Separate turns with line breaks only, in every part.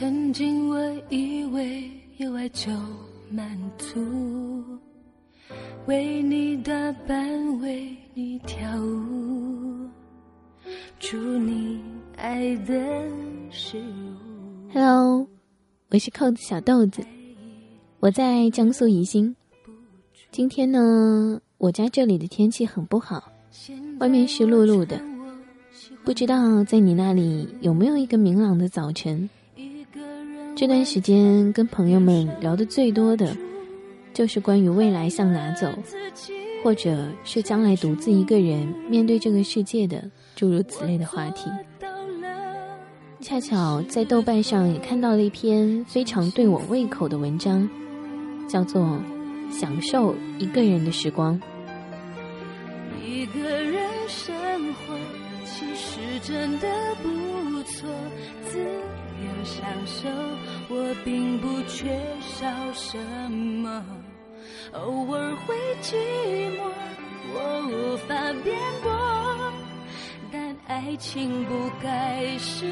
曾经我以为有爱就满足，为你打扮，为你跳舞，祝你爱的事物。
Hello，我是扣子小豆子，我在江苏宜兴。今天呢，我家这里的天气很不好，外面湿漉漉的，不知道在你那里有没有一个明朗的早晨。这段时间跟朋友们聊的最多的，就是关于未来向哪走，或者是将来独自一个人面对这个世界的诸如此类的话题。恰巧在豆瓣上也看到了一篇非常对我胃口的文章，叫做《享受一个人的时光》。
一个人生活其实真的不错，自享受。我并不缺少什么，偶尔会寂寞，我无法辩驳。但爱情不该是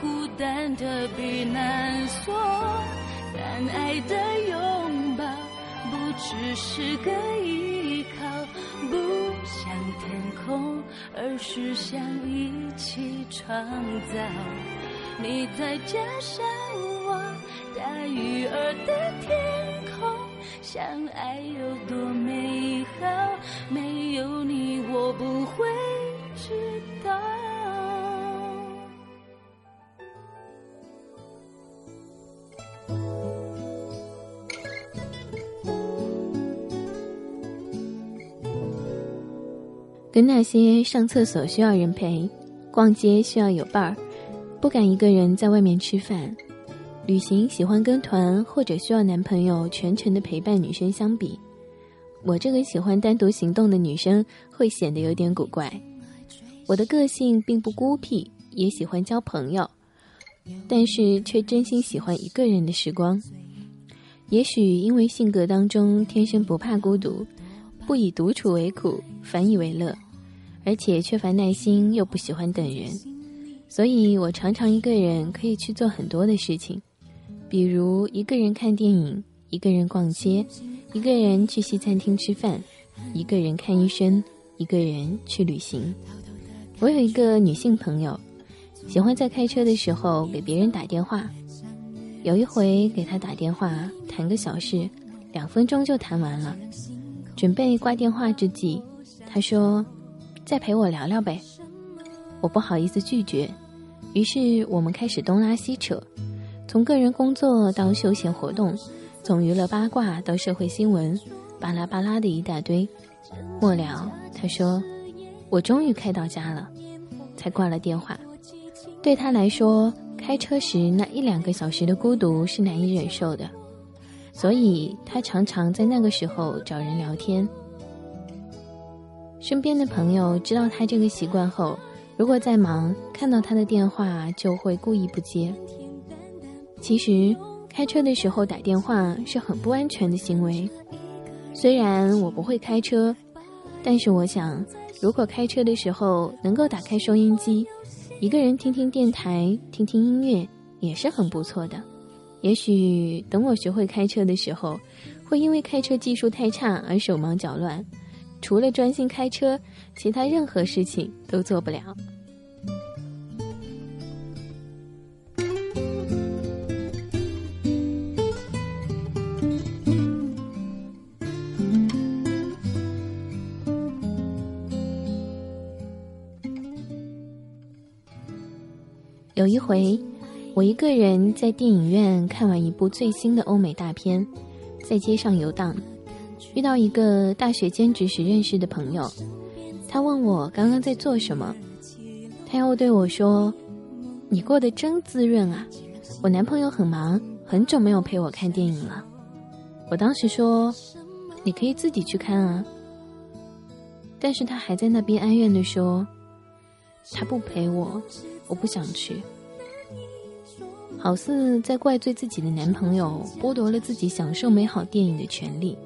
孤单的避难所，但爱的拥抱不只是个依靠，不像天空，而是想一起创造。你在家乡。大鱼儿的天空，相爱有多美好？没有你，我不会知道。
跟那些上厕所需要人陪，逛街需要有伴儿，不敢一个人在外面吃饭。旅行喜欢跟团或者需要男朋友全程的陪伴，女生相比，我这个喜欢单独行动的女生会显得有点古怪。我的个性并不孤僻，也喜欢交朋友，但是却真心喜欢一个人的时光。也许因为性格当中天生不怕孤独，不以独处为苦，反以为乐，而且缺乏耐心又不喜欢等人，所以我常常一个人可以去做很多的事情。比如一个人看电影，一个人逛街，一个人去西餐厅吃饭，一个人看医生，一个人去旅行。我有一个女性朋友，喜欢在开车的时候给别人打电话。有一回给她打电话谈个小事，两分钟就谈完了。准备挂电话之际，她说：“再陪我聊聊呗。”我不好意思拒绝，于是我们开始东拉西扯。从个人工作到休闲活动，从娱乐八卦到社会新闻，巴拉巴拉的一大堆。末了，他说：“我终于开到家了。”才挂了电话。对他来说，开车时那一两个小时的孤独是难以忍受的，所以他常常在那个时候找人聊天。身边的朋友知道他这个习惯后，如果在忙，看到他的电话就会故意不接。其实，开车的时候打电话是很不安全的行为。虽然我不会开车，但是我想，如果开车的时候能够打开收音机，一个人听听电台，听听音乐，也是很不错的。也许等我学会开车的时候，会因为开车技术太差而手忙脚乱，除了专心开车，其他任何事情都做不了。有一回，我一个人在电影院看完一部最新的欧美大片，在街上游荡，遇到一个大学兼职时认识的朋友，他问我刚刚在做什么，他又对我说：“你过得真滋润啊！我男朋友很忙，很久没有陪我看电影了。”我当时说：“你可以自己去看啊。”但是他还在那边哀怨的说：“他不陪我，我不想去。”好似在怪罪自己的男朋友剥夺了自己享受美好电影的权利。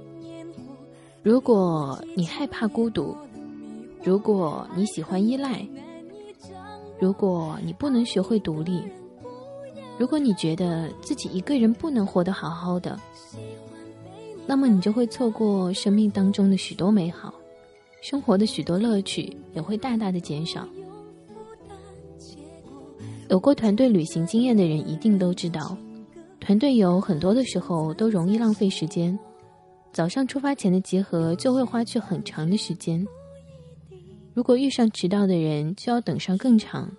如果你害怕孤独，如果你喜欢依赖，如果你不能学会独立，如果你觉得自己一个人不能活得好好的，那么你就会错过生命当中的许多美好，生活的许多乐趣也会大大的减少。有过团队旅行经验的人一定都知道，团队游很多的时候都容易浪费时间。早上出发前的集合就会花去很长的时间，如果遇上迟到的人，就要等上更长。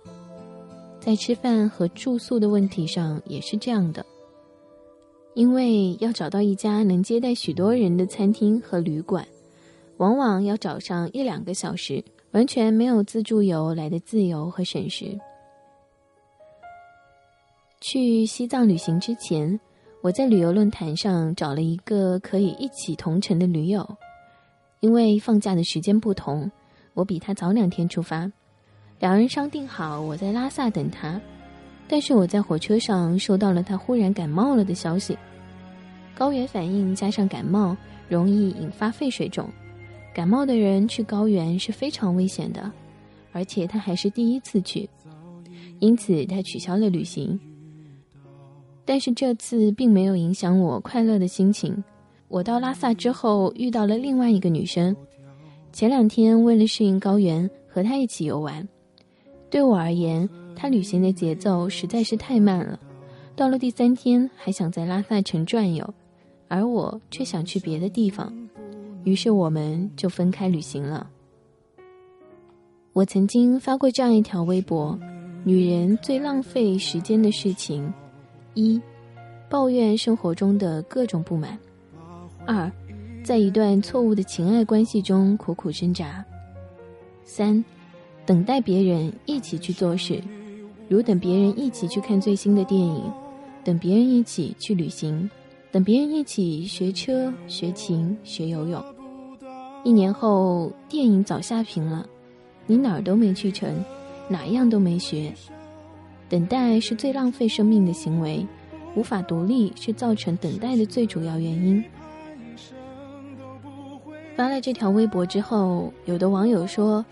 在吃饭和住宿的问题上也是这样的，因为要找到一家能接待许多人的餐厅和旅馆，往往要找上一两个小时，完全没有自助游来的自由和省时。去西藏旅行之前，我在旅游论坛上找了一个可以一起同城的驴友，因为放假的时间不同，我比他早两天出发，两人商定好我在拉萨等他，但是我在火车上收到了他忽然感冒了的消息，高原反应加上感冒容易引发肺水肿，感冒的人去高原是非常危险的，而且他还是第一次去，因此他取消了旅行。但是这次并没有影响我快乐的心情。我到拉萨之后遇到了另外一个女生，前两天为了适应高原，和她一起游玩。对我而言，她旅行的节奏实在是太慢了。到了第三天，还想在拉萨城转悠，而我却想去别的地方，于是我们就分开旅行了。我曾经发过这样一条微博：女人最浪费时间的事情。一，抱怨生活中的各种不满；二，在一段错误的情爱关系中苦苦挣扎；三，等待别人一起去做事，如等别人一起去看最新的电影，等别人一起去旅行，等别人一起学车、学琴、学游泳。一年后，电影早下屏了，你哪儿都没去成，哪样都没学。等待是最浪费生命的行为，无法独立是造成等待的最主要原因。发了这条微博之后，有的网友说：“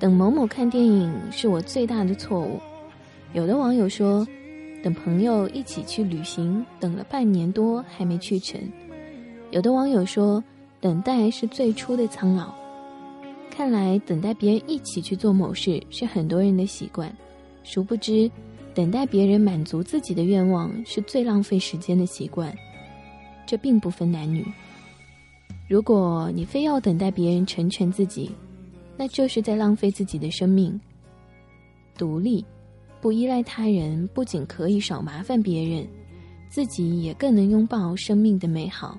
等某某看电影是我最大的错误。”有的网友说：“等朋友一起去旅行，等了半年多还没去成。”有的网友说：“等待是最初的苍老。”看来，等待别人一起去做某事是很多人的习惯。殊不知，等待别人满足自己的愿望是最浪费时间的习惯。这并不分男女。如果你非要等待别人成全自己，那就是在浪费自己的生命。独立，不依赖他人，不仅可以少麻烦别人，自己也更能拥抱生命的美好。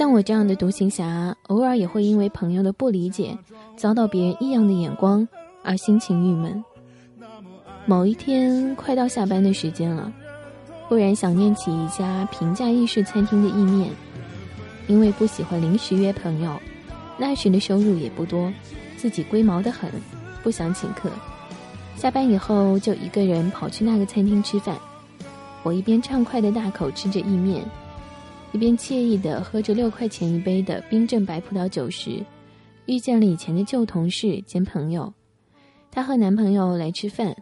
像我这样的独行侠，偶尔也会因为朋友的不理解，遭到别人异样的眼光而心情郁闷。某一天，快到下班的时间了，忽然想念起一家平价意式餐厅的意面，因为不喜欢临时约朋友，那时的收入也不多，自己龟毛的很，不想请客。下班以后就一个人跑去那个餐厅吃饭，我一边畅快的大口吃着意面，一边惬意的喝着六块钱一杯的冰镇白葡萄酒时，遇见了以前的旧同事兼朋友，她和男朋友来吃饭，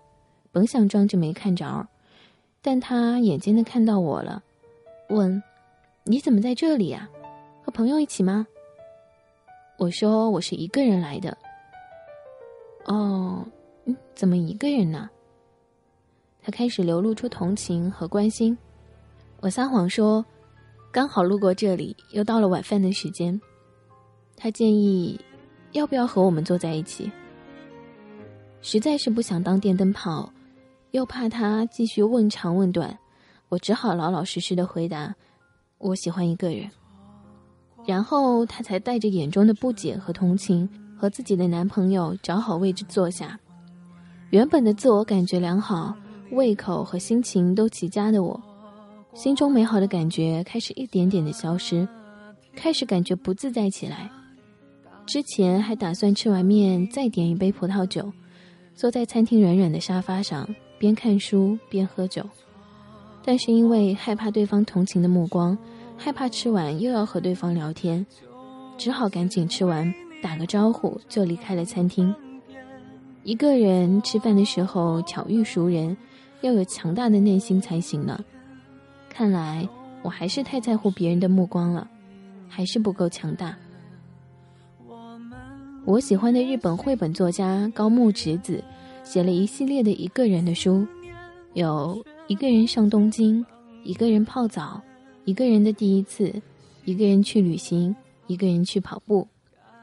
本想装着没看着。但他眼尖的看到我了，问：“你怎么在这里呀？和朋友一起吗？”我说：“我是一个人来的。”哦，嗯，怎么一个人呢？他开始流露出同情和关心。我撒谎说：“刚好路过这里，又到了晚饭的时间。”他建议：“要不要和我们坐在一起？”实在是不想当电灯泡。又怕他继续问长问短，我只好老老实实的回答：“我喜欢一个人。”然后他才带着眼中的不解和同情，和自己的男朋友找好位置坐下。原本的自我感觉良好、胃口和心情都极佳的我，心中美好的感觉开始一点点的消失，开始感觉不自在起来。之前还打算吃完面再点一杯葡萄酒，坐在餐厅软软的沙发上。边看书边喝酒，但是因为害怕对方同情的目光，害怕吃完又要和对方聊天，只好赶紧吃完，打个招呼就离开了餐厅。一个人吃饭的时候巧遇熟人，要有强大的内心才行呢。看来我还是太在乎别人的目光了，还是不够强大。我喜欢的日本绘本作家高木直子。写了一系列的一个人的书，有一个人上东京，一个人泡澡，一个人的第一次，一个人去旅行，一个人去跑步。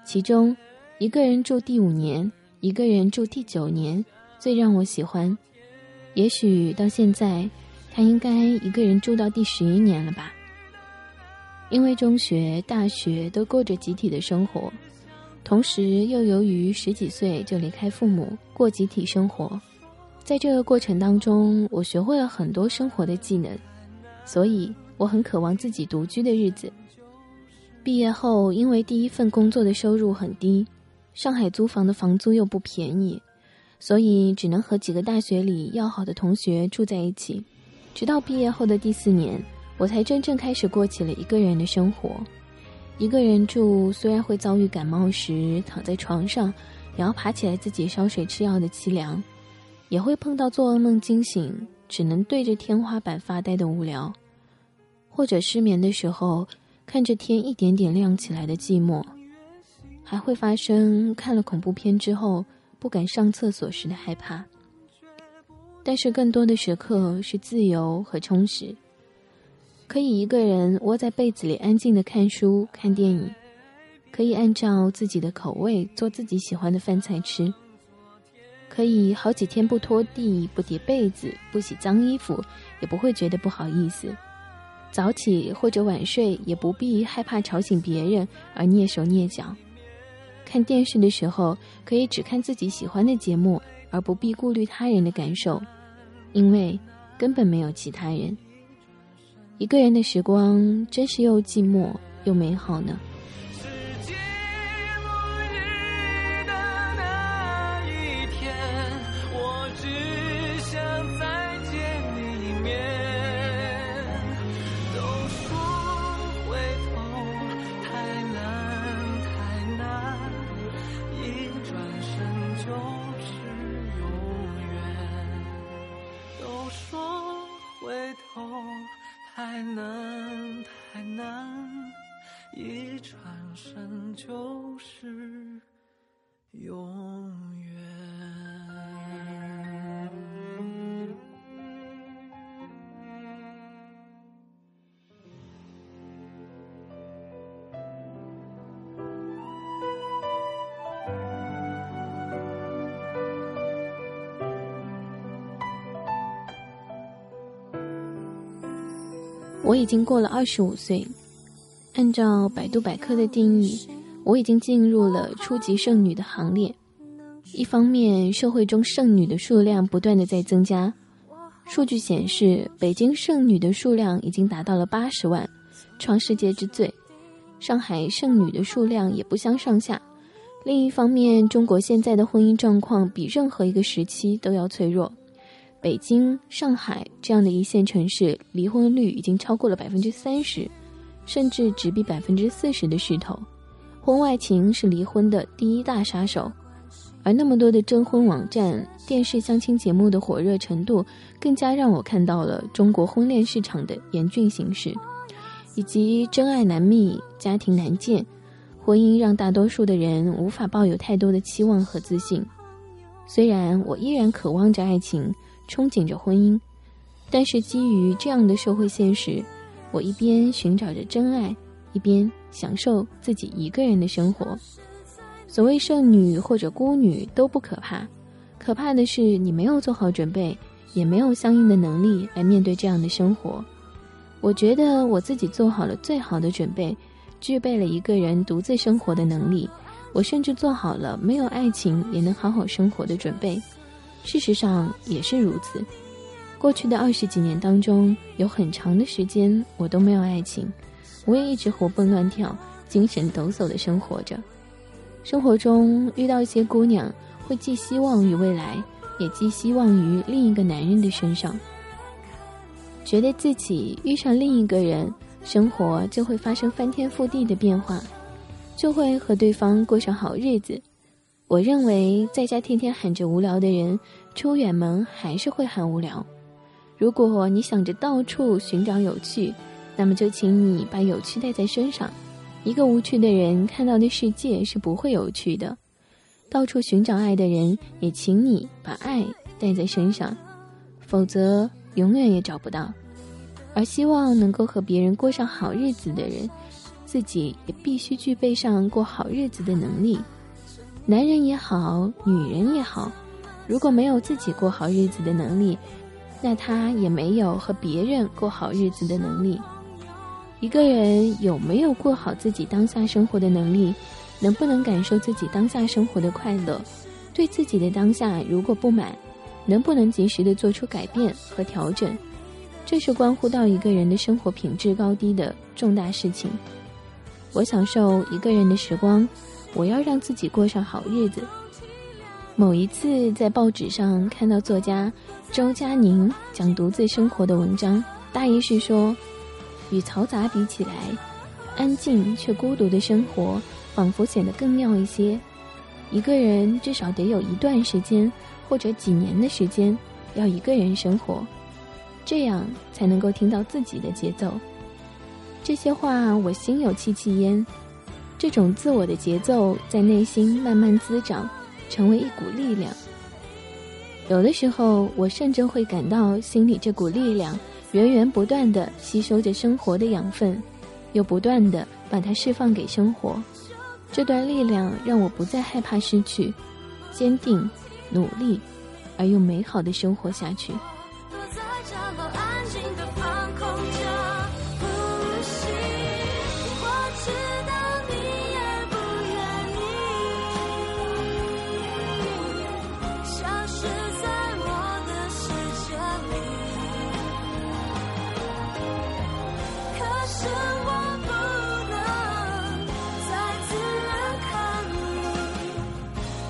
其中，一个人住第五年，一个人住第九年，最让我喜欢。也许到现在，他应该一个人住到第十一年了吧？因为中学、大学都过着集体的生活。同时，又由于十几岁就离开父母过集体生活，在这个过程当中，我学会了很多生活的技能，所以我很渴望自己独居的日子。毕业后，因为第一份工作的收入很低，上海租房的房租又不便宜，所以只能和几个大学里要好的同学住在一起。直到毕业后的第四年，我才真正开始过起了一个人的生活。一个人住，虽然会遭遇感冒时躺在床上，也要爬起来自己烧水吃药的凄凉，也会碰到做噩梦惊醒，只能对着天花板发呆的无聊，或者失眠的时候看着天一点点亮起来的寂寞，还会发生看了恐怖片之后不敢上厕所时的害怕。但是更多的时刻是自由和充实。可以一个人窝在被子里安静的看书、看电影，可以按照自己的口味做自己喜欢的饭菜吃，可以好几天不拖地、不叠被子、不洗脏衣服，也不会觉得不好意思。早起或者晚睡也不必害怕吵醒别人而蹑手蹑脚。看电视的时候可以只看自己喜欢的节目，而不必顾虑他人的感受，因为根本没有其他人。一个人的时光，真是又寂寞又美好呢。我已经过了二十五岁，按照百度百科的定义，我已经进入了初级剩女的行列。一方面，社会中剩女的数量不断的在增加；数据显示，北京剩女的数量已经达到了八十万，创世界之最。上海剩女的数量也不相上下。另一方面，中国现在的婚姻状况比任何一个时期都要脆弱。北京、上海这样的一线城市，离婚率已经超过了百分之三十，甚至直逼百分之四十的势头。婚外情是离婚的第一大杀手，而那么多的征婚网站、电视相亲节目的火热程度，更加让我看到了中国婚恋市场的严峻形势，以及真爱难觅、家庭难建。婚姻让大多数的人无法抱有太多的期望和自信。虽然我依然渴望着爱情，憧憬着婚姻，但是基于这样的社会现实，我一边寻找着真爱，一边享受自己一个人的生活。所谓剩女或者孤女都不可怕，可怕的是你没有做好准备，也没有相应的能力来面对这样的生活。我觉得我自己做好了最好的准备。具备了一个人独自生活的能力，我甚至做好了没有爱情也能好好生活的准备。事实上也是如此。过去的二十几年当中，有很长的时间我都没有爱情，我也一直活蹦乱跳、精神抖擞的生活着。生活中遇到一些姑娘，会寄希望于未来，也寄希望于另一个男人的身上，觉得自己遇上另一个人。生活就会发生翻天覆地的变化，就会和对方过上好日子。我认为，在家天天喊着无聊的人，出远门还是会喊无聊。如果你想着到处寻找有趣，那么就请你把有趣带在身上。一个无趣的人看到的世界是不会有趣的。到处寻找爱的人，也请你把爱带在身上，否则永远也找不到。而希望能够和别人过上好日子的人，自己也必须具备上过好日子的能力。男人也好，女人也好，如果没有自己过好日子的能力，那他也没有和别人过好日子的能力。一个人有没有过好自己当下生活的能力，能不能感受自己当下生活的快乐，对自己的当下如果不满，能不能及时的做出改变和调整？这是关乎到一个人的生活品质高低的重大事情。我享受一个人的时光，我要让自己过上好日子。某一次在报纸上看到作家周佳宁讲独自生活的文章，大意是说，与嘈杂比起来，安静却孤独的生活仿佛显得更妙一些。一个人至少得有一段时间或者几年的时间要一个人生活。这样才能够听到自己的节奏。这些话我心有戚戚焉。这种自我的节奏在内心慢慢滋长，成为一股力量。有的时候，我甚至会感到心里这股力量源源不断的吸收着生活的养分，又不断的把它释放给生活。这段力量让我不再害怕失去，坚定、努力，而又美好的生活下去。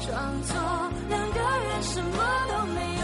装作两个人什么都没